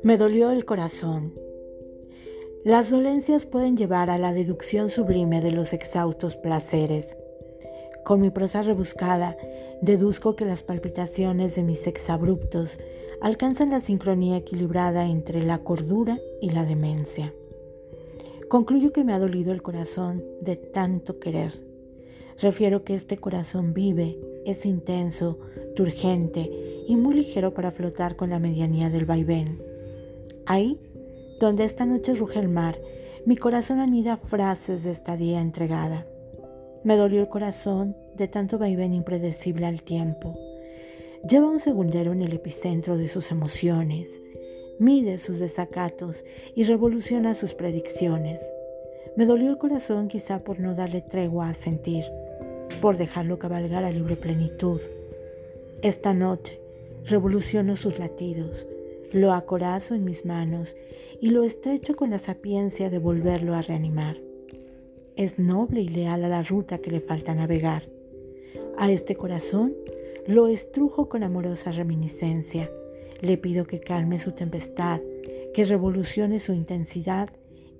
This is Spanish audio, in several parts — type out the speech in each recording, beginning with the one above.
Me dolió el corazón. Las dolencias pueden llevar a la deducción sublime de los exhaustos placeres. Con mi prosa rebuscada, deduzco que las palpitaciones de mis exabruptos alcanzan la sincronía equilibrada entre la cordura y la demencia. Concluyo que me ha dolido el corazón de tanto querer. Refiero que este corazón vive, es intenso, turgente y muy ligero para flotar con la medianía del vaivén. Ahí, donde esta noche ruge el mar, mi corazón anida frases de esta día entregada. Me dolió el corazón de tanto vaivén impredecible al tiempo. Lleva un segundero en el epicentro de sus emociones, mide sus desacatos y revoluciona sus predicciones. Me dolió el corazón quizá por no darle tregua a sentir, por dejarlo cabalgar a libre plenitud. Esta noche revoluciono sus latidos, lo acorazo en mis manos y lo estrecho con la sapiencia de volverlo a reanimar. Es noble y leal a la ruta que le falta navegar. A este corazón lo estrujo con amorosa reminiscencia. Le pido que calme su tempestad, que revolucione su intensidad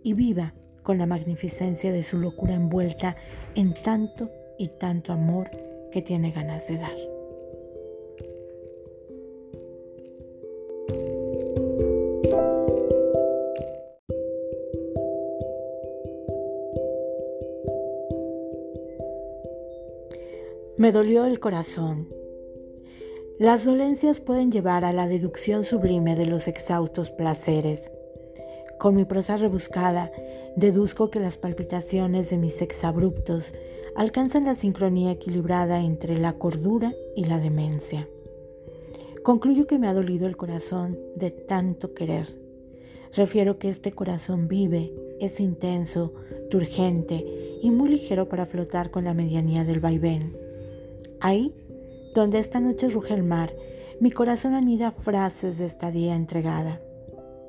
y viva con la magnificencia de su locura envuelta en tanto y tanto amor que tiene ganas de dar. Me dolió el corazón. Las dolencias pueden llevar a la deducción sublime de los exhaustos placeres. Con mi prosa rebuscada, deduzco que las palpitaciones de mis exabruptos alcanzan la sincronía equilibrada entre la cordura y la demencia. Concluyo que me ha dolido el corazón de tanto querer. Refiero que este corazón vive, es intenso, turgente y muy ligero para flotar con la medianía del vaivén. Ahí, donde esta noche ruge el mar, mi corazón anida frases de esta día entregada.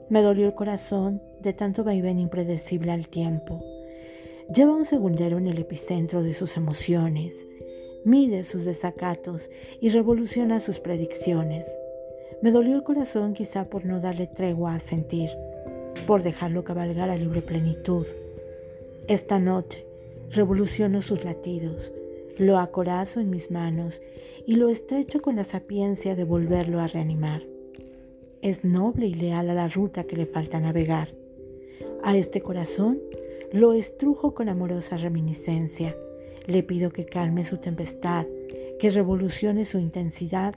Me dolió el corazón de tanto vaivén impredecible al tiempo. Lleva un segundero en el epicentro de sus emociones, mide sus desacatos y revoluciona sus predicciones. Me dolió el corazón quizá por no darle tregua a sentir, por dejarlo cabalgar a libre plenitud. Esta noche revoluciono sus latidos, lo acorazo en mis manos y lo estrecho con la sapiencia de volverlo a reanimar. Es noble y leal a la ruta que le falta navegar. A este corazón lo estrujo con amorosa reminiscencia. Le pido que calme su tempestad, que revolucione su intensidad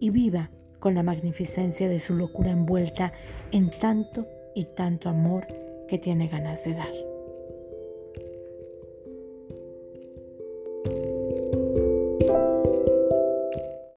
y viva con la magnificencia de su locura envuelta en tanto y tanto amor que tiene ganas de dar.